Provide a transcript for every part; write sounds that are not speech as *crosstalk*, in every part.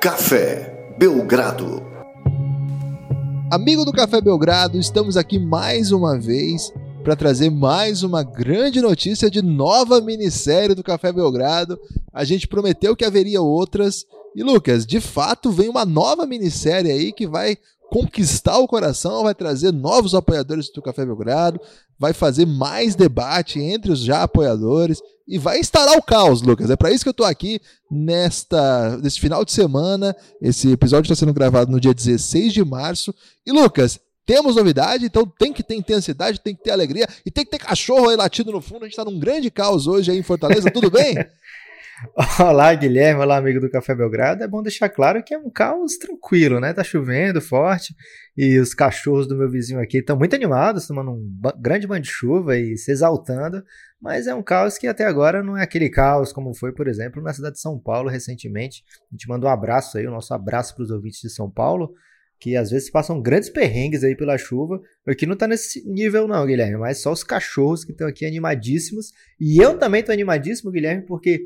Café Belgrado. Amigo do Café Belgrado, estamos aqui mais uma vez para trazer mais uma grande notícia de nova minissérie do Café Belgrado. A gente prometeu que haveria outras. E Lucas, de fato, vem uma nova minissérie aí que vai conquistar o coração, vai trazer novos apoiadores do Café Belgrado, vai fazer mais debate entre os já apoiadores e vai instalar o caos, Lucas. É para isso que eu tô aqui nesta nesse final de semana. Esse episódio está sendo gravado no dia 16 de março. E Lucas, temos novidade, então tem que ter intensidade, tem que ter alegria e tem que ter cachorro aí latindo no fundo. A gente tá num grande caos hoje aí em Fortaleza, tudo bem? *laughs* *laughs* Olá, Guilherme. Olá, amigo do Café Belgrado. É bom deixar claro que é um caos tranquilo, né? Tá chovendo forte e os cachorros do meu vizinho aqui estão muito animados, tomando um grande banho de chuva e se exaltando. Mas é um caos que até agora não é aquele caos como foi, por exemplo, na cidade de São Paulo recentemente. A gente manda um abraço aí, o um nosso abraço para os ouvintes de São Paulo, que às vezes passam grandes perrengues aí pela chuva. Aqui não tá nesse nível não, Guilherme, mas só os cachorros que estão aqui animadíssimos. E eu também tô animadíssimo, Guilherme, porque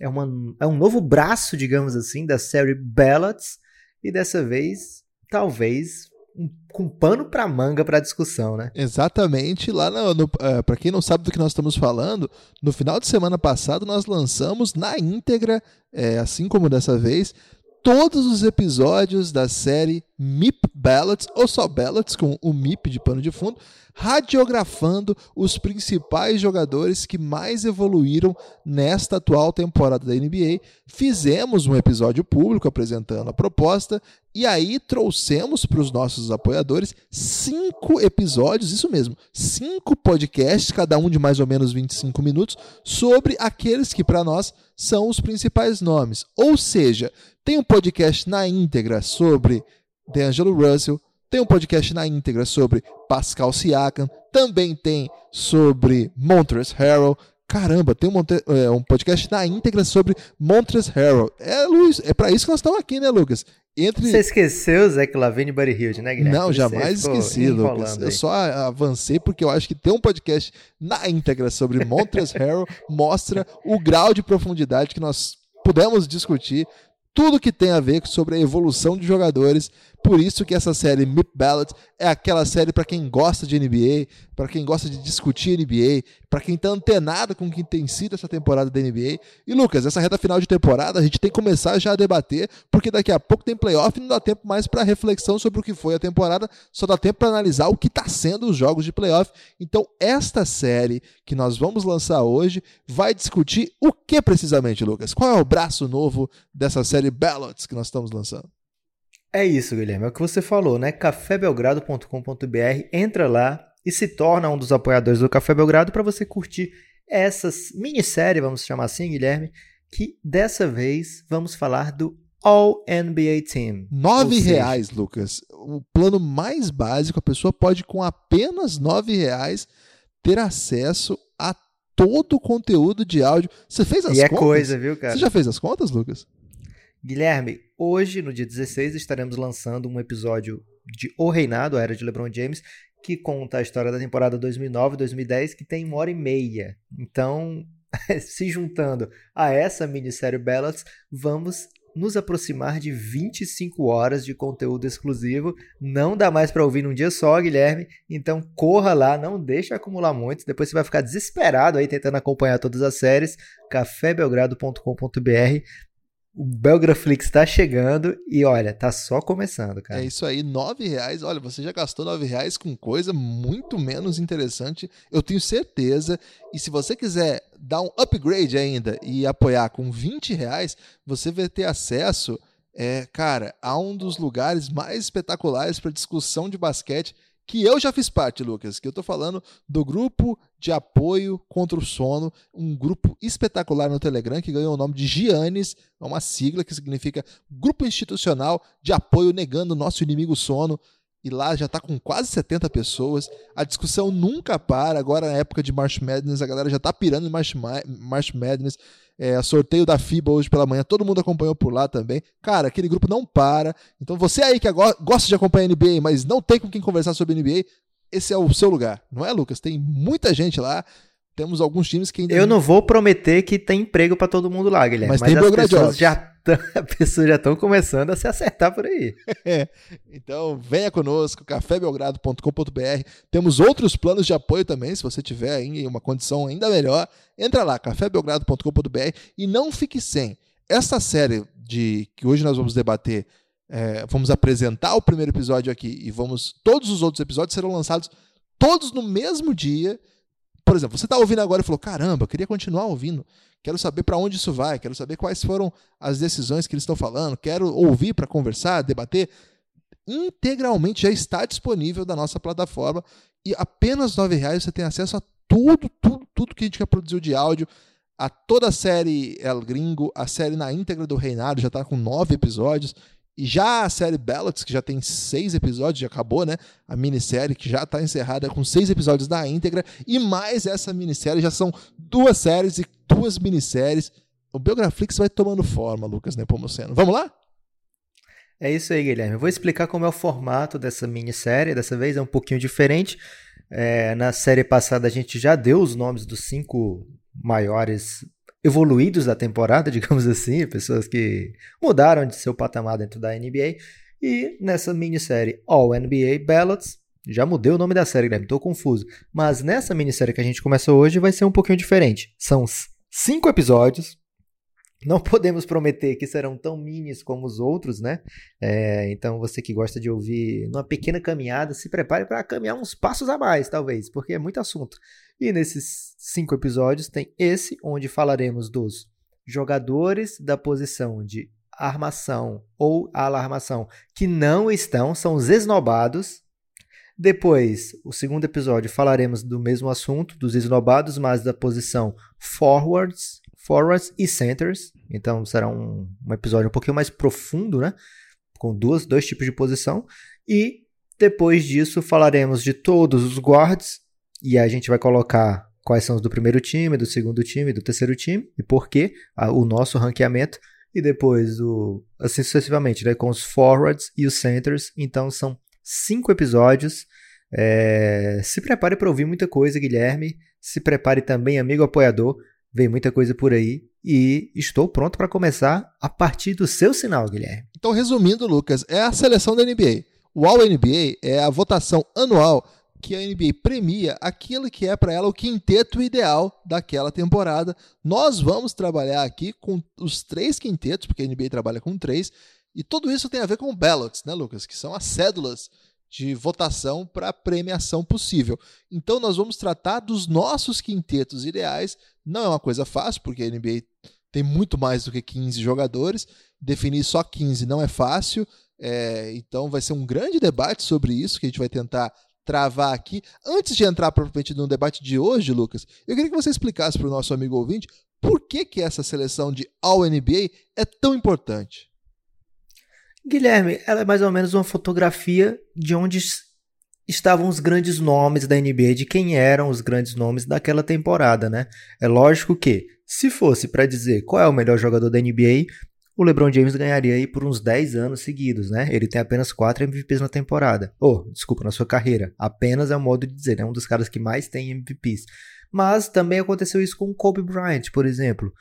é, uma, é um novo braço, digamos assim, da série Ballots. E dessa vez, talvez, um, com pano para manga para discussão, né? Exatamente. Lá no, no uh, é, para quem não sabe do que nós estamos falando, no final de semana passado nós lançamos na íntegra, é, assim como dessa vez, todos os episódios da série MIP Ballots, ou só Ballots, com o MIP de pano de fundo, radiografando os principais jogadores que mais evoluíram nesta atual temporada da NBA. Fizemos um episódio público apresentando a proposta e aí trouxemos para os nossos apoiadores cinco episódios, isso mesmo, cinco podcasts, cada um de mais ou menos 25 minutos, sobre aqueles que para nós são os principais nomes. Ou seja, tem um podcast na íntegra sobre DeAngelo Russell, tem um podcast na íntegra sobre Pascal Siakam, também tem sobre Montrezl Harrell. Caramba, tem um, é, um, podcast na íntegra sobre Montrezl Harrell. É, Luiz, é para isso que nós estamos aqui, né, Lucas? Entre... Você esqueceu Zach Lavine e Buddy Hilde, né, Guilherme? Não, jamais esqueci, Lucas. Aí. Eu só avancei porque eu acho que ter um podcast na íntegra sobre Montrezl *laughs* Harrell mostra o grau de profundidade que nós pudemos discutir tudo que tem a ver sobre a evolução de jogadores por isso que essa série Mip Ballot é aquela série para quem gosta de NBA, para quem gosta de discutir NBA, para quem está antenado com o que tem sido essa temporada da NBA. E Lucas, essa reta final de temporada a gente tem que começar já a debater, porque daqui a pouco tem playoff e não dá tempo mais para reflexão sobre o que foi a temporada, só dá tempo para analisar o que está sendo os jogos de playoff. Então, esta série que nós vamos lançar hoje vai discutir o que precisamente, Lucas? Qual é o braço novo dessa série Ballots que nós estamos lançando? É isso, Guilherme. É o que você falou, né? cafébelgrado.com.br. Entra lá e se torna um dos apoiadores do Café Belgrado para você curtir essa minissérie, vamos chamar assim, Guilherme, que dessa vez vamos falar do All NBA Team. Nove seja... reais, Lucas. O plano mais básico, a pessoa pode com apenas nove reais ter acesso a todo o conteúdo de áudio. Você fez as e é contas? é coisa, viu, cara? Você já fez as contas, Lucas? Guilherme, hoje, no dia 16, estaremos lançando um episódio de O Reinado, a Era de LeBron James, que conta a história da temporada 2009-2010, que tem uma hora e meia. Então, *laughs* se juntando a essa minissérie Ballots, vamos nos aproximar de 25 horas de conteúdo exclusivo. Não dá mais para ouvir num dia só, Guilherme. Então corra lá, não deixe acumular muito. Depois você vai ficar desesperado aí tentando acompanhar todas as séries. cafébelgrado.com.br o Belgraflix está chegando e olha, tá só começando, cara. É isso aí, nove reais. Olha, você já gastou nove reais com coisa muito menos interessante, eu tenho certeza. E se você quiser dar um upgrade ainda e apoiar com 20 reais, você vai ter acesso, é, cara, a um dos lugares mais espetaculares para discussão de basquete que eu já fiz parte, Lucas, que eu estou falando do grupo de apoio contra o sono, um grupo espetacular no Telegram que ganhou o nome de Giannis, é uma sigla que significa Grupo Institucional de Apoio Negando o Nosso Inimigo Sono. E lá já está com quase 70 pessoas. A discussão nunca para. Agora, na época de March Madness, a galera já está pirando em March Madness é, sorteio da FIBA hoje pela manhã, todo mundo acompanhou por lá também. Cara, aquele grupo não para. Então você aí que gosta de acompanhar NBA, mas não tem com quem conversar sobre NBA, esse é o seu lugar, não é, Lucas? Tem muita gente lá. Temos alguns times que ainda. Eu não vou prometer que tem emprego para todo mundo lá, Guilherme. Mas, mas tem as pessoas já *laughs* pessoas já estão começando a se acertar por aí. *laughs* É. Então, venha conosco, cafébelgrado.com.br. Temos outros planos de apoio também, se você tiver em uma condição ainda melhor. Entra lá, cafébelgrado.com.br e não fique sem. Essa série de que hoje nós vamos debater, é, vamos apresentar o primeiro episódio aqui e vamos todos os outros episódios serão lançados todos no mesmo dia. Por exemplo, você está ouvindo agora e falou: caramba, eu queria continuar ouvindo. Quero saber para onde isso vai, quero saber quais foram as decisões que eles estão falando, quero ouvir para conversar, debater. Integralmente já está disponível da nossa plataforma e apenas R$ reais você tem acesso a tudo, tudo, tudo que a gente já produziu de áudio, a toda a série El Gringo, a série na íntegra do Reinado já está com nove episódios. E já a série Ballots, que já tem seis episódios, já acabou, né? A minissérie que já está encerrada com seis episódios na íntegra. E mais essa minissérie, já são duas séries e duas minisséries. O Biograflix vai tomando forma, Lucas Nepomuceno. Vamos lá? É isso aí, Guilherme. Eu vou explicar como é o formato dessa minissérie. Dessa vez é um pouquinho diferente. É, na série passada a gente já deu os nomes dos cinco maiores evoluídos da temporada, *laughs* digamos assim, pessoas que mudaram de seu patamar dentro da NBA. E nessa minissérie All NBA Ballots, já mudei o nome da série, Guilherme, tô confuso. Mas nessa minissérie que a gente começa hoje vai ser um pouquinho diferente. São cinco episódios, não podemos prometer que serão tão minis como os outros, né? É, então, você que gosta de ouvir numa pequena caminhada, se prepare para caminhar uns passos a mais, talvez, porque é muito assunto. E nesses cinco episódios tem esse, onde falaremos dos jogadores da posição de armação ou alarmação que não estão, são os esnobados. Depois, o segundo episódio, falaremos do mesmo assunto, dos esnobados, mas da posição forwards, forwards e centers. Então será um, um episódio um pouquinho mais profundo, né? Com duas, dois tipos de posição. E depois disso falaremos de todos os guards. E a gente vai colocar quais são os do primeiro time, do segundo time, do terceiro time e por quê, o nosso ranqueamento. E depois, o, assim sucessivamente, né, com os forwards e os centers. Então são cinco episódios. É, se prepare para ouvir muita coisa, Guilherme. Se prepare também, amigo apoiador, Vem muita coisa por aí e estou pronto para começar a partir do seu sinal, Guilherme. Então, resumindo, Lucas, é a seleção da NBA. O All NBA é a votação anual que a NBA premia aquilo que é para ela o quinteto ideal daquela temporada. Nós vamos trabalhar aqui com os três quintetos, porque a NBA trabalha com três, e tudo isso tem a ver com ballots, né, Lucas? Que são as cédulas de votação para premiação possível. Então nós vamos tratar dos nossos quintetos ideais. Não é uma coisa fácil, porque a NBA tem muito mais do que 15 jogadores. Definir só 15 não é fácil. É, então vai ser um grande debate sobre isso que a gente vai tentar travar aqui. Antes de entrar propriamente no debate de hoje, Lucas, eu queria que você explicasse para o nosso amigo ouvinte por que, que essa seleção de All NBA é tão importante. Guilherme, ela é mais ou menos uma fotografia de onde estavam os grandes nomes da NBA, de quem eram os grandes nomes daquela temporada, né? É lógico que, se fosse para dizer qual é o melhor jogador da NBA, o LeBron James ganharia aí por uns 10 anos seguidos, né? Ele tem apenas 4 MVPs na temporada. Oh, desculpa, na sua carreira. Apenas é um modo de dizer, é um dos caras que mais tem MVPs. Mas também aconteceu isso com Kobe Bryant, por exemplo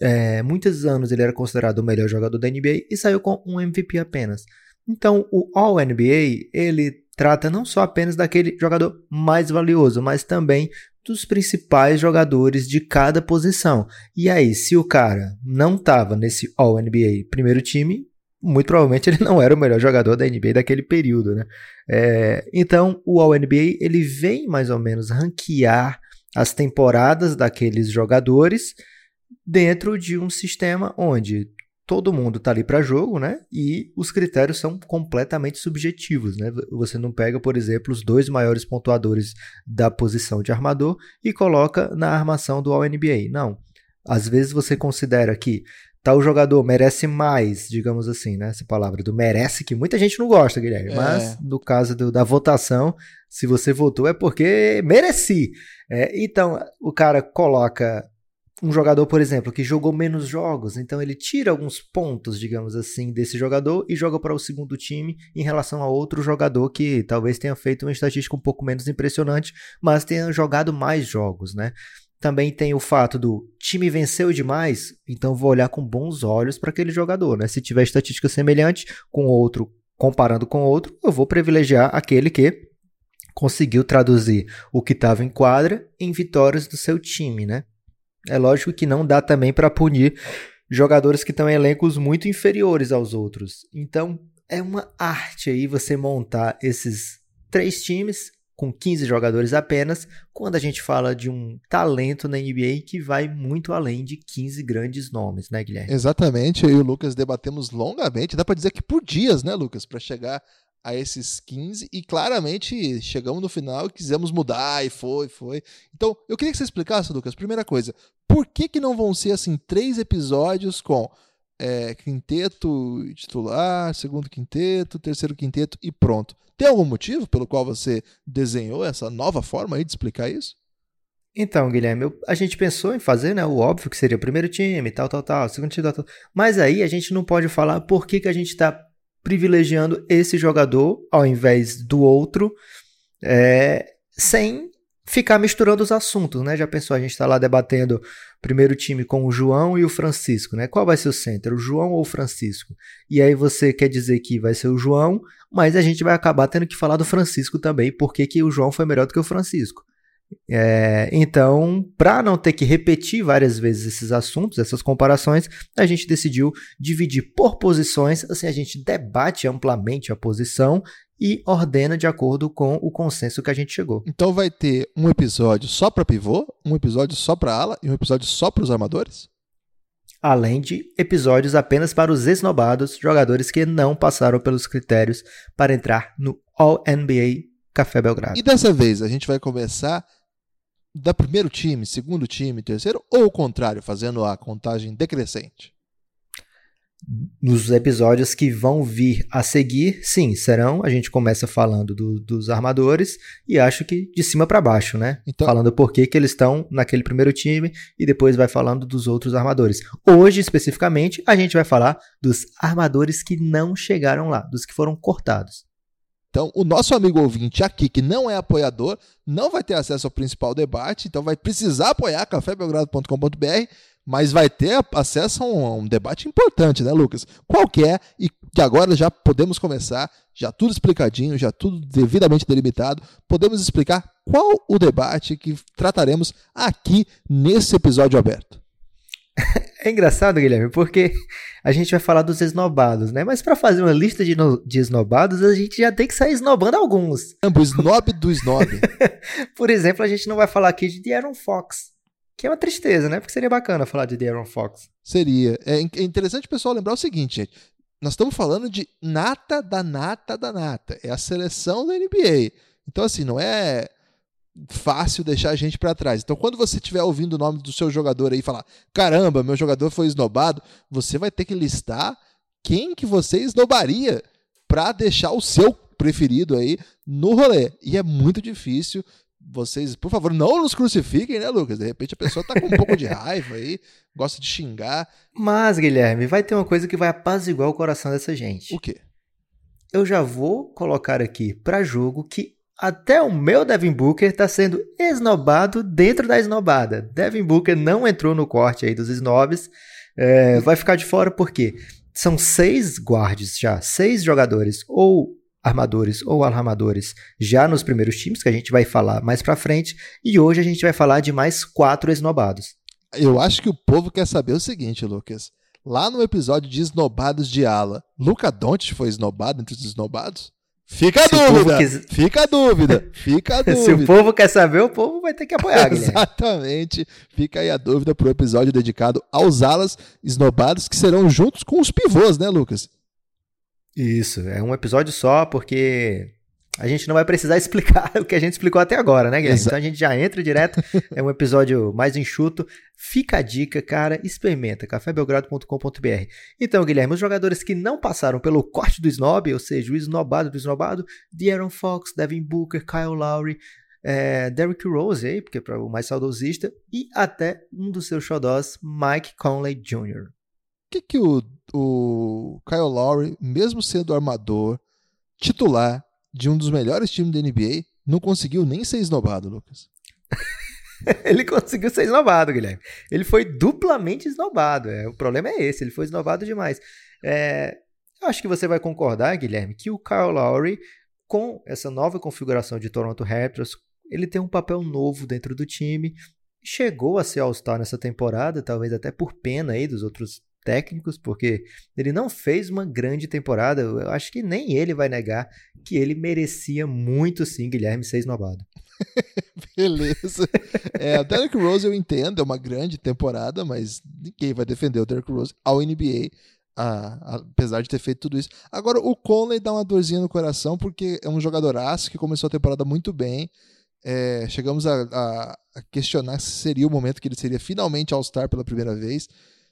é, muitos anos ele era considerado o melhor jogador da NBA e saiu com um MVP apenas. Então, o All NBA ele trata não só apenas daquele jogador mais valioso, mas também dos principais jogadores de cada posição. E aí, se o cara não estava nesse All NBA primeiro time, muito provavelmente *laughs* ele não era o melhor jogador da NBA daquele período, né? É, então, o All NBA ele vem mais ou menos ranquear as temporadas daqueles jogadores dentro de um sistema onde todo mundo está ali para jogo, né? E os critérios são completamente subjetivos, né? Você não pega, por exemplo, os dois maiores pontuadores da posição de armador e coloca na armação do All-NBA. Não. Às vezes você considera que tal jogador merece mais, digamos assim, né? Essa palavra do merece, que muita gente não gosta, Guilherme. É. Mas no caso do, da votação, se você votou é porque mereci. É, então, o cara coloca um jogador, por exemplo, que jogou menos jogos, então ele tira alguns pontos, digamos assim, desse jogador e joga para o segundo time em relação a outro jogador que talvez tenha feito uma estatística um pouco menos impressionante, mas tenha jogado mais jogos, né? também tem o fato do time venceu demais, então vou olhar com bons olhos para aquele jogador, né? Se tiver estatística semelhante com outro, comparando com outro, eu vou privilegiar aquele que conseguiu traduzir o que estava em quadra em vitórias do seu time, né? É lógico que não dá também para punir jogadores que estão em elencos muito inferiores aos outros. Então, é uma arte aí você montar esses três times com 15 jogadores apenas, quando a gente fala de um talento na NBA que vai muito além de 15 grandes nomes, né, Guilherme? Exatamente, eu e o Lucas debatemos longamente, dá para dizer que por dias, né, Lucas, para chegar a esses 15 e claramente chegamos no final e quisemos mudar e foi, foi. Então, eu queria que você explicasse, Lucas, primeira coisa, por que que não vão ser assim três episódios com é, quinteto titular, segundo quinteto, terceiro quinteto e pronto? Tem algum motivo pelo qual você desenhou essa nova forma aí de explicar isso? Então, Guilherme, eu, a gente pensou em fazer né, o óbvio que seria o primeiro time, tal, tal, tal, segundo time, tal, tal. Mas aí a gente não pode falar por que, que a gente está privilegiando esse jogador ao invés do outro, é, sem ficar misturando os assuntos, né? Já pensou, a gente está lá debatendo primeiro time com o João e o Francisco, né? Qual vai ser o center, o João ou o Francisco? E aí você quer dizer que vai ser o João, mas a gente vai acabar tendo que falar do Francisco também, porque que o João foi melhor do que o Francisco. É, então, para não ter que repetir várias vezes esses assuntos, essas comparações, a gente decidiu dividir por posições, assim a gente debate amplamente a posição e ordena de acordo com o consenso que a gente chegou. Então vai ter um episódio só para pivô, um episódio só para ala e um episódio só para os armadores? Além de episódios apenas para os esnobados, jogadores que não passaram pelos critérios para entrar no All NBA Café Belgrado. E dessa vez a gente vai começar da primeiro time, segundo time, terceiro, ou o contrário, fazendo a contagem decrescente? Nos episódios que vão vir a seguir, sim, serão. A gente começa falando do, dos armadores e acho que de cima para baixo, né? Então, falando por que, que eles estão naquele primeiro time e depois vai falando dos outros armadores. Hoje, especificamente, a gente vai falar dos armadores que não chegaram lá, dos que foram cortados. Então, o nosso amigo ouvinte aqui, que não é apoiador, não vai ter acesso ao principal debate, então vai precisar apoiar cafébelgrado.com.br, mas vai ter acesso a um, a um, debate importante, né, Lucas? Qualquer, e que agora já podemos começar, já tudo explicadinho, já tudo devidamente delimitado, podemos explicar qual o debate que trataremos aqui nesse episódio aberto. *laughs* É engraçado, Guilherme, porque a gente vai falar dos esnobados, né? Mas para fazer uma lista de, no, de esnobados, a gente já tem que sair esnobando alguns. O snob do snob. *laughs* Por exemplo, a gente não vai falar aqui de De'Aaron Fox, que é uma tristeza, né? Porque seria bacana falar de De'Aaron Fox. Seria. É, é interessante o pessoal lembrar o seguinte, gente. Nós estamos falando de nata da nata da nata. É a seleção da NBA. Então, assim, não é fácil deixar a gente para trás. Então, quando você estiver ouvindo o nome do seu jogador aí e falar, caramba, meu jogador foi esnobado, você vai ter que listar quem que você esnobaria para deixar o seu preferido aí no rolê. E é muito difícil. Vocês, por favor, não nos crucifiquem, né, Lucas? De repente a pessoa tá com um pouco de raiva aí, gosta de xingar. Mas, Guilherme, vai ter uma coisa que vai apaziguar o coração dessa gente. O quê? Eu já vou colocar aqui para jogo que até o meu Devin Booker está sendo esnobado dentro da esnobada. Devin Booker não entrou no corte aí dos snobs. É, vai ficar de fora porque são seis guards já, seis jogadores ou armadores ou armadores já nos primeiros times, que a gente vai falar mais pra frente. E hoje a gente vai falar de mais quatro esnobados. Eu acho que o povo quer saber o seguinte, Lucas. Lá no episódio de esnobados de ala, Luca Doncic foi esnobado entre os esnobados? Fica a dúvida. Quis... Fica a dúvida. Fica a dúvida. *laughs* Se o povo quer saber, o povo vai ter que apoiar. *laughs* Exatamente. Fica aí a dúvida para o episódio dedicado aos alas esnobados que serão juntos com os pivôs, né, Lucas? Isso. É um episódio só, porque a gente não vai precisar *laughs* explicar o que a gente explicou até agora, né, Guilherme? Exato. Então a gente já entra direto, é um episódio mais enxuto. Fica a dica, cara, experimenta, cafébelgrado.com.br. Então, Guilherme, os jogadores que não passaram pelo corte do snob, ou seja, o esnobado do esnobado, De'Aaron Fox, Devin Booker, Kyle Lowry, é, Derrick Rose, aí, porque para o mais saudosista, e até um dos seus xodós, Mike Conley Jr. O que, que o, o Kyle Lowry, mesmo sendo armador, titular, de um dos melhores times da NBA, não conseguiu nem ser esnobado, Lucas. *laughs* ele conseguiu ser esnobado, Guilherme. Ele foi duplamente esnobado. É, o problema é esse, ele foi esnobado demais. É, eu acho que você vai concordar, Guilherme, que o Kyle Lowry, com essa nova configuração de Toronto Raptors, ele tem um papel novo dentro do time. Chegou a ser All-Star nessa temporada, talvez até por pena aí dos outros técnicos, porque ele não fez uma grande temporada. Eu acho que nem ele vai negar que ele merecia muito sim, Guilherme, ser esnobado. *laughs* Beleza. É, Derrick Rose eu entendo, é uma grande temporada, mas ninguém vai defender o Derrick Rose ao NBA, a, apesar de ter feito tudo isso. Agora, o Conley dá uma dorzinha no coração, porque é um jogador aço que começou a temporada muito bem. É, chegamos a, a, a, questionar se seria o momento que ele seria finalmente All-Star pela primeira vez.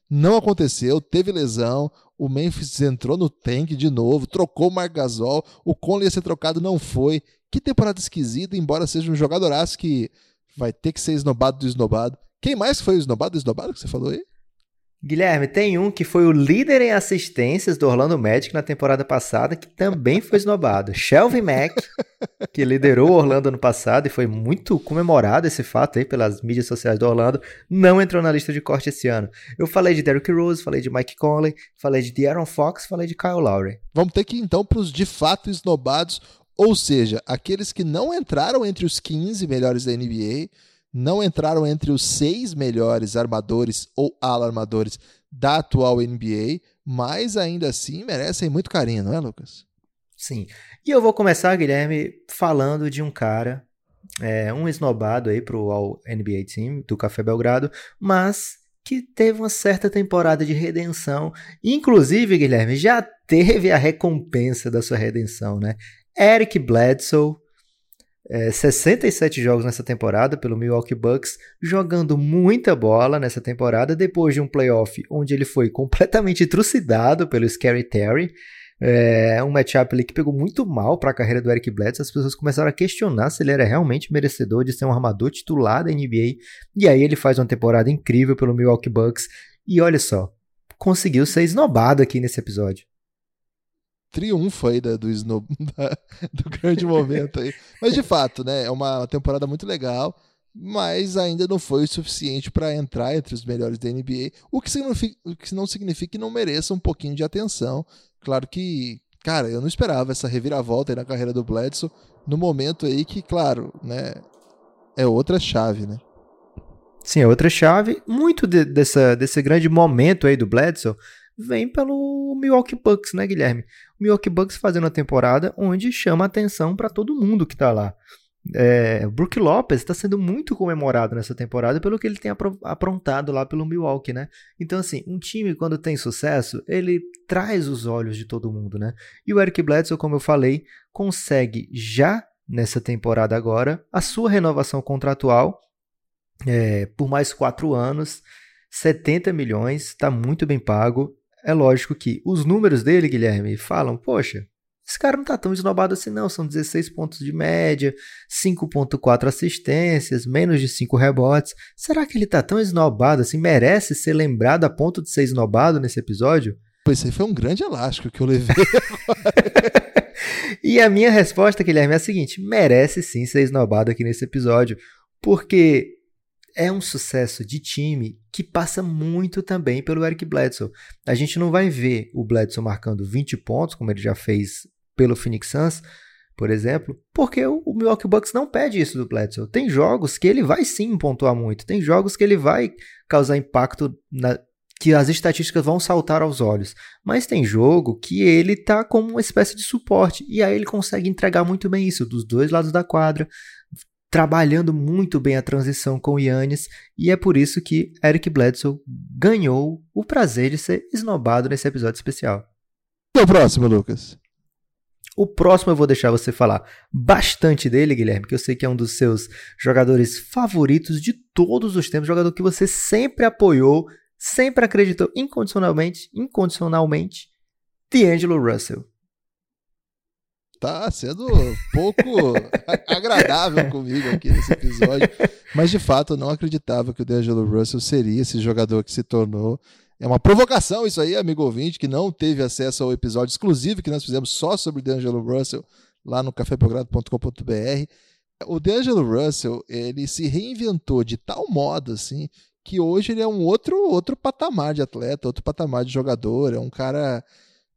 Não aconteceu, teve lesão, o Memphis entrou no tank de novo, trocou o Marc Gasol, o Conley ia ser trocado, não foi. Que temporada esquisita, embora seja um jogadoraço que vai ter que ser esnobado do esnobado. Quem mais foi o esnobado do esnobado que você falou aí? Guilherme, tem um que foi o líder em assistências do Orlando Magic na temporada passada, que também foi esnobado. Shelvin Mack, que liderou o Orlando ano passado e foi muito comemorado esse fato aí pelas mídias sociais do Orlando, não entrou na lista de corte esse ano. Eu falei de Derrick Rose, falei de Mike Conley, falei de De'Aaron Fox, falei de Kyle Lowry. Vamos ter que ir então para os de fato esnobados, ou seja, aqueles que não entraram entre os 15 melhores da NBA, não entraram entre os seis melhores armadores ou ala-armadores da atual NBA, mas ainda assim merecem muito carinho, não é, Lucas? Sim. E eu vou começar, Guilherme, falando de um cara, é, um esnobado aí pro All NBA Team do Café Belgrado, mas que teve uma certa temporada de redenção. Inclusive, Guilherme, já teve a recompensa da sua redenção, né? Eric Bledsoe é, 67 jogos nessa temporada pelo Milwaukee Bucks, jogando muita bola nessa temporada, depois de um playoff onde ele foi completamente trucidado pelo Scary Terry. É um matchup ali que pegou muito mal para a carreira do Eric Bledsoe. As pessoas começaram a questionar se ele era realmente merecedor de ser um armador titular da NBA. E aí ele faz uma temporada incrível pelo Milwaukee Bucks. E olha só, conseguiu ser esnobado aqui nesse episódio triunfo aí da, do, snob, *laughs* da, do grande momento aí. Mas de fato, né? É uma temporada muito legal, mas ainda não foi o suficiente para entrar entre os melhores da NBA, o que, significa, o que não significa que não mereça um pouquinho de atenção. Claro que, cara, eu não esperava essa reviravolta aí na carreira do Bledsoe no momento aí que, claro, né? É outra chave, né? Sim, é outra chave. Muito de, dessa, desse grande momento aí do Bledsoe vem pelo Milwaukee Bucks, né, Guilherme? O Milwaukee Bucks fazendo a temporada onde chama atenção para todo mundo que está lá. É, Brook Lopes está sendo muito comemorado nessa temporada pelo que ele tem aprontado lá pelo Milwaukee, né? Então, assim, um time quando tem sucesso, ele traz os olhos de todo mundo, né? E o Eric Bledsoe, como eu falei, consegue já nessa temporada agora a sua renovação contratual é, por mais quatro anos, 70 milhões, está muito bem pago é lógico que os números dele, Guilherme, falam, poxa, esse cara não tá tão esnobado assim não, são 16 pontos de média, 5.4 assistências, menos de 5 rebotes. Será que ele tá tão esnobado assim, merece ser lembrado a ponto de ser esnobado nesse episódio? Pois aí foi um grande elástico que eu levei *laughs* *laughs* e a minha resposta, Guilherme, é a seguinte: merece sim ser esnobado aqui nesse episódio, porque é um sucesso de time que passa muito também pelo Eric Bledsoe. A gente não vai ver o Bledsoe marcando 20 pontos, como ele já fez pelo Phoenix Suns, por exemplo, porque o Milwaukee Bucks não pede isso do Bledsoe. Tem jogos que ele vai sim pontuar muito, tem jogos que ele vai causar impacto na, que as estatísticas vão saltar aos olhos. Mas tem jogo que ele tá como uma espécie de suporte. E aí ele consegue entregar muito bem isso, dos dois lados da quadra, trabalhando muito bem a transição com o Yannis, e é por isso que Eric Bledsoe ganhou o prazer de ser esnobado nesse episódio especial. E o próximo, Lucas? O próximo eu vou deixar você falar bastante dele, Guilherme, que eu sei que é um dos seus jogadores favoritos de todos os tempos, jogador que você sempre apoiou, sempre acreditou incondicionalmente, incondicionalmente, D'Angelo Russell tá sendo pouco *laughs* agradável comigo aqui nesse episódio. Mas de fato eu não acreditava que o D'Angelo Russell seria esse jogador que se tornou. É uma provocação isso aí, amigo ouvinte, que não teve acesso ao episódio exclusivo que nós fizemos só sobre o D'Angelo Russell lá no cafébelgrado.com.br. O D'Angelo Russell, ele se reinventou de tal modo, assim, que hoje ele é um outro, outro patamar de atleta, outro patamar de jogador, é um cara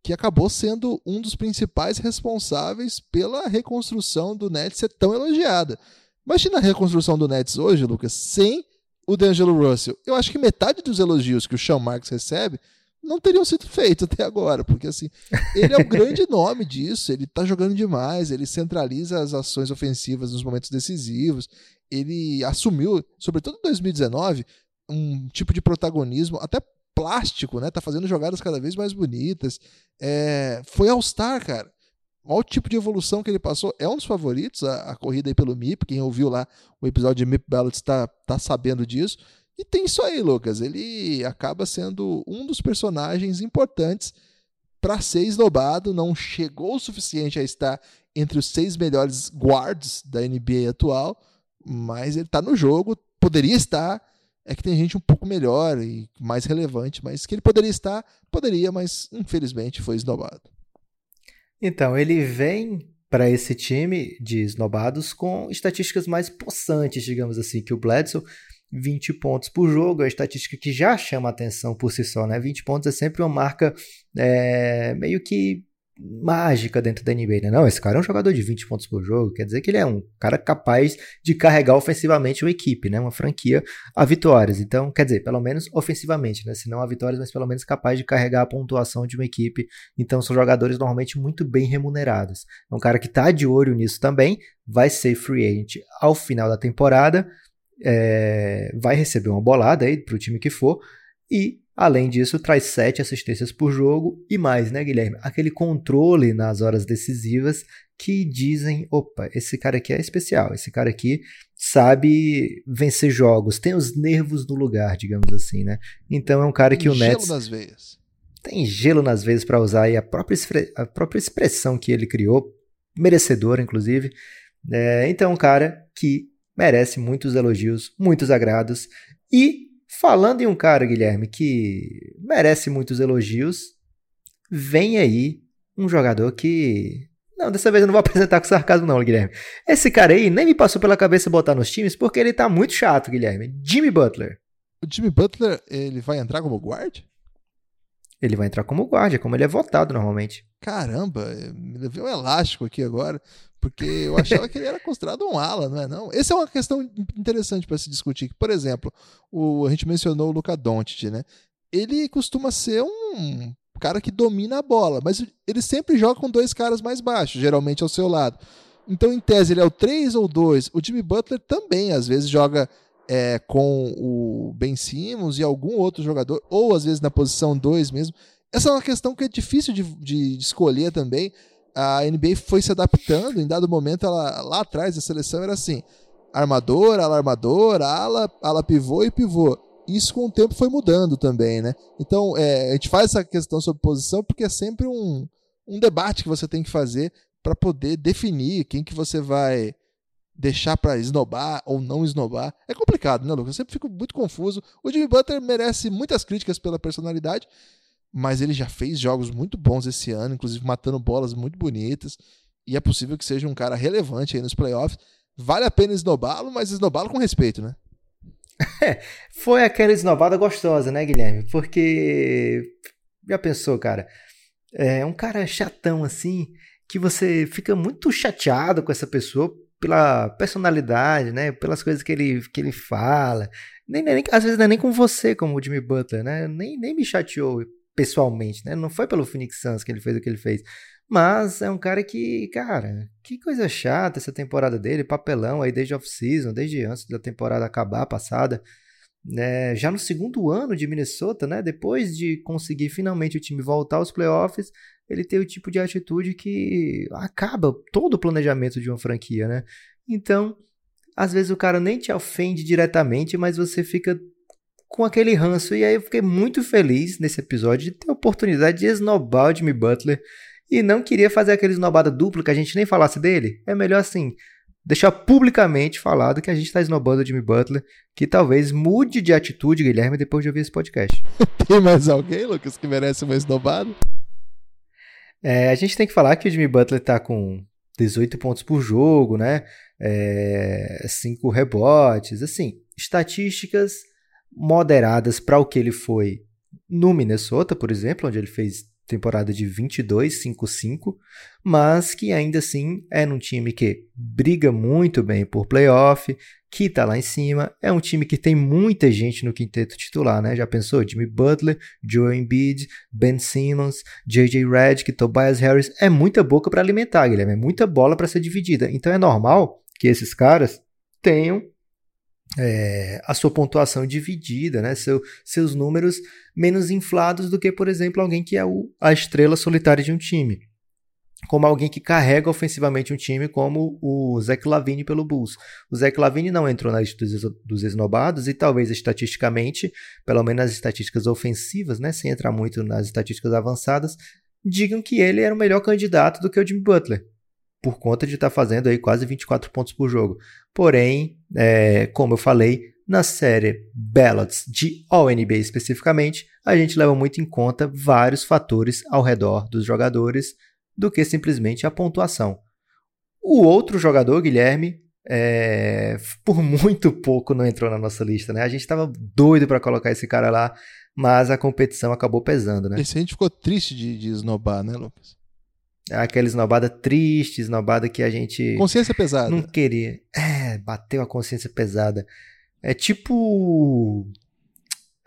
que acabou sendo um dos principais responsáveis pela reconstrução do Nets ser tão elogiada. Imagina a reconstrução do Nets hoje, Lucas, sem o D'Angelo Russell. Eu acho que metade dos elogios que o Sean Marks recebe não teriam sido feitos até agora, porque assim, ele é o grande *laughs* nome disso, ele tá jogando demais, ele centraliza as ações ofensivas nos momentos decisivos, ele assumiu, sobretudo em 2019, um tipo de protagonismo até plástico, né? Tá fazendo jogadas cada vez mais bonitas. É, foi All-Star, cara. Olha o tipo de evolução que ele passou. É um dos favoritos, a, a corrida aí pelo MIP. Quem ouviu lá o episódio de MIP Ballots tá, tá sabendo disso. E tem isso aí, Lucas. Ele acaba sendo um dos personagens importantes para ser esnobado. Não chegou o suficiente a estar entre os seis melhores guards da NBA atual, mas ele está no jogo. Poderia estar. É que tem gente um pouco melhor e mais relevante, mas que ele poderia estar, poderia, mas infelizmente foi esnobado. Então, ele vem para esse time de esnobados com estatísticas mais possantes, digamos assim, que o Bledsoe 20 pontos por jogo, é uma estatística que já chama atenção por si só, né? 20 pontos é sempre uma marca é, meio que mágica dentro da NBA, né? Não, esse cara é um jogador de 20 pontos por jogo, quer dizer que ele é um cara capaz de carregar ofensivamente uma equipe, né? Uma franquia a vitórias. Então, quer dizer, pelo menos ofensivamente, né? Se não a vitórias, mas pelo menos capaz de carregar a pontuação de uma equipe. Então, são jogadores normalmente muito bem remunerados. É um cara que tá de olho nisso também, vai ser free agent ao final da temporada é, vai receber uma bolada aí para o time que for e Além disso, traz sete assistências por jogo e mais, né, Guilherme? Aquele controle nas horas decisivas que dizem: opa, esse cara aqui é especial, esse cara aqui sabe vencer jogos, tem os nervos no lugar, digamos assim, né? Então é um cara tem que o Nets. Gelo nas veias. Tem gelo nas veias para usar aí a própria, a própria expressão que ele criou, merecedor, inclusive. É, então, é um cara que merece muitos elogios, muitos agrados. E falando em um cara, Guilherme, que merece muitos elogios, vem aí um jogador que. Não, dessa vez eu não vou *laughs* apresentar com sarcasmo, não, Guilherme. Esse cara aí nem me passou pela cabeça botar nos times porque ele tá muito chato, Guilherme. Jimmy Butler. O Jimmy Butler, ele vai entrar como guard? Ele vai entrar como guarda, como ele é votado normalmente. Caramba, me levei um elástico aqui agora, porque eu achava que ele era considerado um ala, não é não? Essa é uma questão interessante para se discutir. Por exemplo, o, a gente mencionou o Luca Doncic, né? Ele costuma ser um cara que domina a bola, mas ele sempre joga com dois caras mais baixos, geralmente ao seu lado. Então, em tese, ele é o 3 ou 2. O Jimmy Butler também, às vezes, joga é, com o Ben Simmons e algum outro jogador, ou às vezes na posição 2 mesmo. Essa é uma questão que é difícil de, de, de, escolher também. A NBA foi se adaptando, em dado momento, ela, lá atrás a seleção era assim: armador, ala armador, ala, ala pivô e pivô. Isso com o tempo foi mudando também, né? Então, é, a gente faz essa questão sobre posição porque é sempre um, um debate que você tem que fazer para poder definir quem que você vai deixar para esnobar ou não esnobar. É complicado, né, Lucas? Eu sempre fico muito confuso. O Jimmy Butler merece muitas críticas pela personalidade, mas ele já fez jogos muito bons esse ano, inclusive matando bolas muito bonitas. E é possível que seja um cara relevante aí nos playoffs. Vale a pena esnobá-lo, mas esnobá-lo com respeito, né? Foi aquela esnobada gostosa, né, Guilherme? Porque já pensou, cara? É um cara chatão assim, que você fica muito chateado com essa pessoa pela personalidade, né? Pelas coisas que ele, que ele fala. Nem, nem, às vezes não é nem com você, como o Jimmy Butler, né? Nem, nem me chateou pessoalmente, né? Não foi pelo Phoenix Suns que ele fez o que ele fez. Mas é um cara que, cara, que coisa chata essa temporada dele, papelão aí desde off-season, desde antes da temporada acabar, passada. né? já no segundo ano de Minnesota, né? Depois de conseguir finalmente o time voltar aos playoffs, ele tem o tipo de atitude que acaba todo o planejamento de uma franquia, né? Então, às vezes o cara nem te ofende diretamente, mas você fica com aquele ranço. E aí eu fiquei muito feliz nesse episódio de ter a oportunidade de esnobar o Jimmy Butler. E não queria fazer aquele esnobada dupla que a gente nem falasse dele. É melhor assim, deixar publicamente falado que a gente está esnobando o Jimmy Butler, que talvez mude de atitude, Guilherme, depois de ouvir esse podcast. *laughs* Tem mais alguém, Lucas, que merece uma esnobada? É, a gente tem que falar que o Jimmy Butler tá com 18 pontos por jogo, né? é, cinco rebotes, assim, estatísticas moderadas para o que ele foi no Minnesota, por exemplo, onde ele fez temporada de 22, 5-5, mas que ainda assim é um time que briga muito bem por playoff, que está lá em cima, é um time que tem muita gente no quinteto titular, né? Já pensou? Jimmy Butler, Joe Embiid, Ben Simmons, JJ Redick, Tobias Harris, é muita boca para alimentar, Guilherme, é muita bola para ser dividida. Então é normal que esses caras tenham é, a sua pontuação dividida, né? Seu, seus números menos inflados do que, por exemplo, alguém que é o, a estrela solitária de um time. Como alguém que carrega ofensivamente um time, como o Zach Lavine pelo Bulls. O Zach Lavine não entrou na lista dos, dos esnobados e talvez estatisticamente, pelo menos nas estatísticas ofensivas, né, sem entrar muito nas estatísticas avançadas, digam que ele era o melhor candidato do que o Jimmy Butler por conta de estar tá fazendo aí quase 24 pontos por jogo. Porém, é, como eu falei, na série Ballots de All-NBA especificamente, a gente leva muito em conta vários fatores ao redor dos jogadores do que simplesmente a pontuação. O outro jogador, Guilherme, é, por muito pouco não entrou na nossa lista, né? A gente estava doido para colocar esse cara lá, mas a competição acabou pesando, né? Esse a gente ficou triste de, de esnobar, né, Lucas? Aquela esnobada triste, esnobada que a gente. Consciência pesada. Não queria. É, bateu a consciência pesada. É tipo.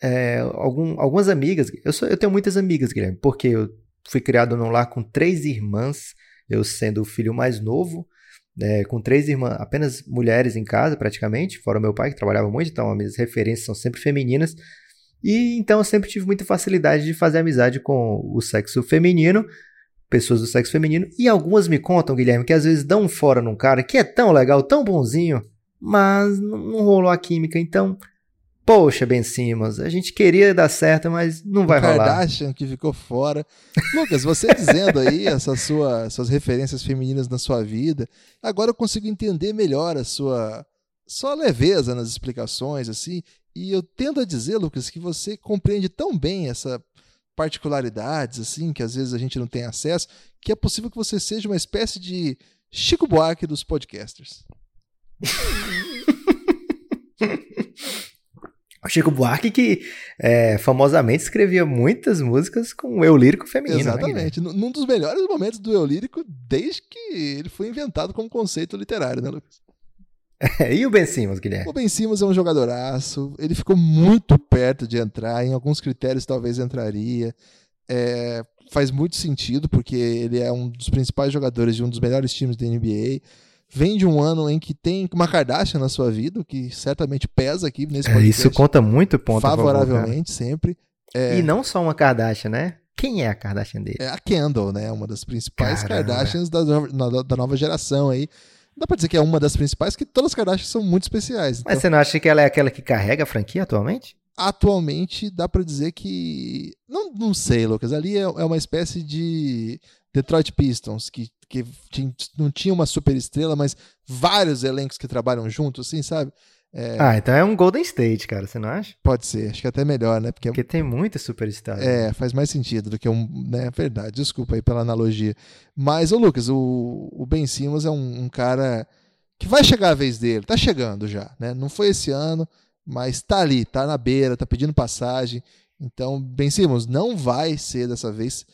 É, algum, algumas amigas. Eu, sou, eu tenho muitas amigas, Guilherme, porque eu fui criado num lar com três irmãs, eu sendo o filho mais novo, é, com três irmãs, apenas mulheres em casa, praticamente, fora o meu pai, que trabalhava muito, então as minhas referências são sempre femininas. E então eu sempre tive muita facilidade de fazer amizade com o sexo feminino pessoas do sexo feminino, e algumas me contam, Guilherme, que às vezes dão um fora num cara que é tão legal, tão bonzinho, mas não rolou a química, então, poxa, Ben Simmons, a gente queria dar certo, mas não vai o rolar. Kardashian que ficou fora. Lucas, você *laughs* dizendo aí essas sua, suas referências femininas na sua vida, agora eu consigo entender melhor a sua, sua leveza nas explicações, assim, e eu tendo a dizer, Lucas, que você compreende tão bem essa particularidades, assim, que às vezes a gente não tem acesso, que é possível que você seja uma espécie de Chico Buarque dos podcasters. *laughs* O Chico Buarque que é, famosamente escrevia muitas músicas com eu lírico feminino. Né, Exatamente. Né? Num dos melhores momentos do eu lírico desde que ele foi inventado como conceito literário, né, Lucas? *laughs* e o Ben Simmons, Guilherme? O Ben Simmons é um jogadoraço. Ele ficou muito perto de entrar. Em alguns critérios, talvez entraria. É, faz muito sentido, porque ele é um dos principais jogadores de um dos melhores times da NBA. Vem de um ano em que tem uma Kardashian na sua vida, o que certamente pesa aqui nesse podcast. É, isso conta muito ponto Favoravelmente, favor, sempre. É... E não só uma Kardashian, né? Quem é a Kardashian dele? É a Kendall, né? Uma das principais Caramba. Kardashians da, da nova geração aí dá pra dizer que é uma das principais, que todas as Kardashians são muito especiais. Então, Mas você não acha que ela é aquela que carrega a franquia atualmente? Atualmente, dá pra dizer que. Não, não sei, Lucas. Ali é, é uma espécie de Detroit Pistons, que, que não tinha uma super estrela, mas vários elencos que trabalham juntos, assim, sabe? É... Ah, então é um Golden State, cara, você não acha? Pode ser, acho que é até melhor, né? Porque, Porque tem muita superstar. É, né? faz mais sentido do que um. Né? Verdade, desculpa aí pela analogia. Mas, ô Lucas, o, o Ben Simmons é um, um, cara que vai chegar a vez dele, tá chegando já, né? Não foi esse ano, mas tá ali, tá na beira, tá pedindo passagem. Então, Ben Simmons, não vai ser dessa vez.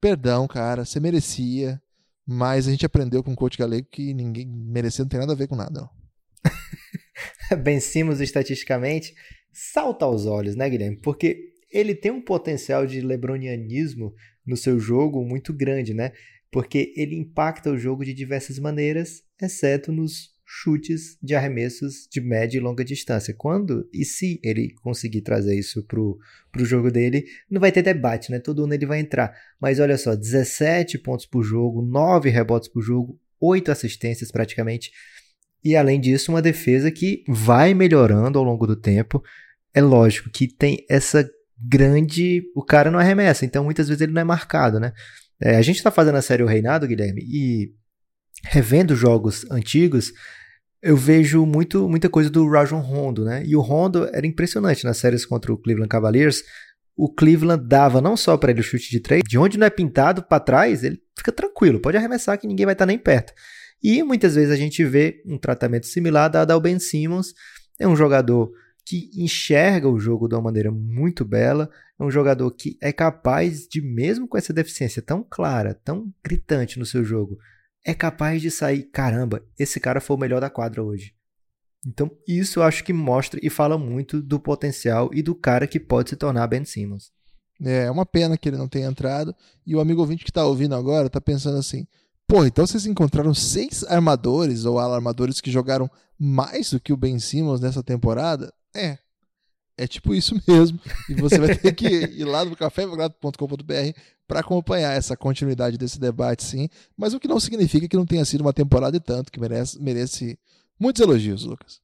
Perdão, cara, você merecia, mas a gente aprendeu com o coach galego que ninguém merecia, não tem nada a ver com nada, não. *laughs* Ben Simmons estatisticamente salta aos olhos, né, Guilherme? Porque ele tem um potencial de lebronianismo no seu jogo muito grande, né? Porque ele impacta o jogo de diversas maneiras, exceto nos chutes de arremessos de média e longa distância. Quando e se ele conseguir trazer isso pro, pro jogo dele, não vai ter debate, né? Todo mundo ele vai entrar. Mas olha só, 17 pontos por jogo, 9 rebotes por jogo, 8 assistências praticamente. E além disso, uma defesa que vai melhorando ao longo do tempo. É lógico que tem essa grande. O cara não arremessa, então muitas vezes ele não é marcado, né? É, a gente está fazendo a série O Reinado, Guilherme, e revendo jogos antigos, eu vejo muito, muita coisa do Rajon Rondo, né? E o Rondo era impressionante nas séries contra o Cleveland Cavaliers. O Cleveland dava não só para ele o chute de três, de onde não é pintado para trás, ele fica tranquilo, pode arremessar que ninguém vai estar tá nem perto. E muitas vezes a gente vê um tratamento similar dado ao Ben Simmons. É um jogador que enxerga o jogo de uma maneira muito bela, é um jogador que é capaz de, mesmo com essa deficiência tão clara, tão gritante no seu jogo, é capaz de sair, caramba, esse cara foi o melhor da quadra hoje. Então, isso eu acho que mostra e fala muito do potencial e do cara que pode se tornar Ben Simmons. É, é uma pena que ele não tenha entrado. E o amigo ouvinte que está ouvindo agora está pensando assim: pô, então vocês encontraram seis armadores ou alarmadores que jogaram mais do que o Ben Simmons nessa temporada? É. É tipo isso *laughs* mesmo. E você vai ter que ir lá no cafébelgrado.com.br para acompanhar essa continuidade desse debate, sim. Mas o que não significa que não tenha sido uma temporada e tanto, que merece, merece muitos elogios, Lucas.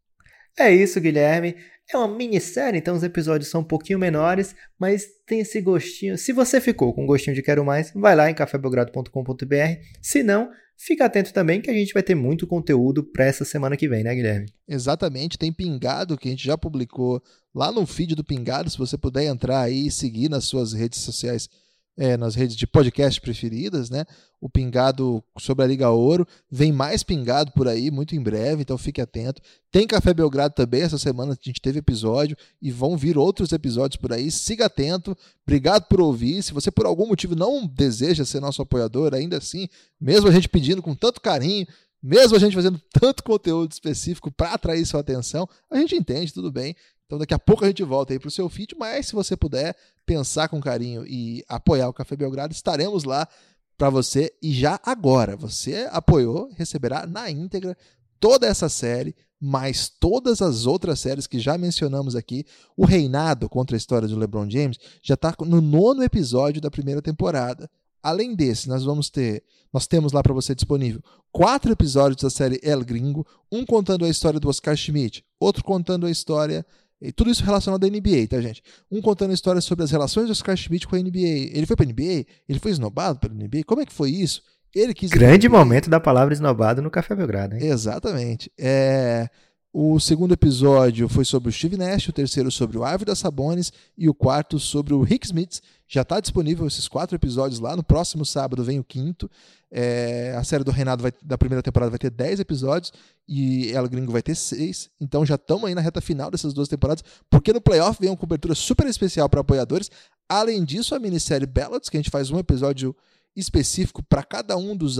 É isso, Guilherme. É uma minissérie, então os episódios são um pouquinho menores, mas tem esse gostinho. Se você ficou com gostinho de quero mais, vai lá em cafébelgrado.com.br. Se não, fica atento também que a gente vai ter muito conteúdo para essa semana que vem, né, Guilherme? Exatamente, tem Pingado que a gente já publicou lá no feed do Pingado, se você puder entrar aí e seguir nas suas redes sociais é, nas redes de podcast preferidas, né? O pingado sobre a Liga Ouro. Vem mais pingado por aí, muito em breve, então fique atento. Tem Café Belgrado também, essa semana a gente teve episódio e vão vir outros episódios por aí. Siga atento. Obrigado por ouvir. Se você por algum motivo não deseja ser nosso apoiador, ainda assim, mesmo a gente pedindo com tanto carinho, mesmo a gente fazendo tanto conteúdo específico para atrair sua atenção, a gente entende, tudo bem. Então daqui a pouco a gente volta aí para o seu feed, mas se você puder pensar com carinho e apoiar o Café Belgrado, estaremos lá para você e já agora. Você apoiou, receberá na íntegra toda essa série, mais todas as outras séries que já mencionamos aqui. O Reinado contra a história do LeBron James já está no nono episódio da primeira temporada. Além desse, nós vamos ter, nós temos lá para você disponível quatro episódios da série El Gringo, um contando a história do Oscar Schmidt, outro contando a história e tudo isso relacionado à NBA, tá, gente? Um contando histórias sobre as relações do Oscar Schmidt com a NBA. Ele foi pra NBA? Ele foi esnobado pela NBA? Como é que foi isso? Ele quis. Grande momento da palavra esnobado no Café Belgrado, hein? Exatamente. É. O segundo episódio foi sobre o Steve Nash, o terceiro sobre o Árvore das Sabones e o quarto sobre o Rick Smith. Já está disponível esses quatro episódios lá. No próximo sábado vem o quinto. É, a série do Reinado vai, da primeira temporada vai ter dez episódios e ela Gringo vai ter seis. Então já estamos aí na reta final dessas duas temporadas, porque no playoff vem uma cobertura super especial para apoiadores. Além disso, a minissérie Ballots, que a gente faz um episódio específico para cada um dos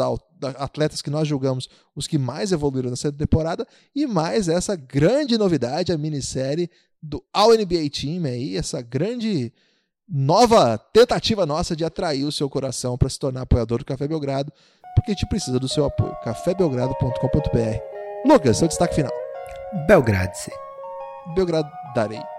atletas que nós julgamos os que mais evoluíram nessa temporada e mais essa grande novidade, a minissérie do All NBA Team aí, essa grande nova tentativa nossa de atrair o seu coração para se tornar apoiador do Café Belgrado, porque a gente precisa do seu apoio. cafébelgrado.com.br. Lucas, seu destaque final. Belgrado darei.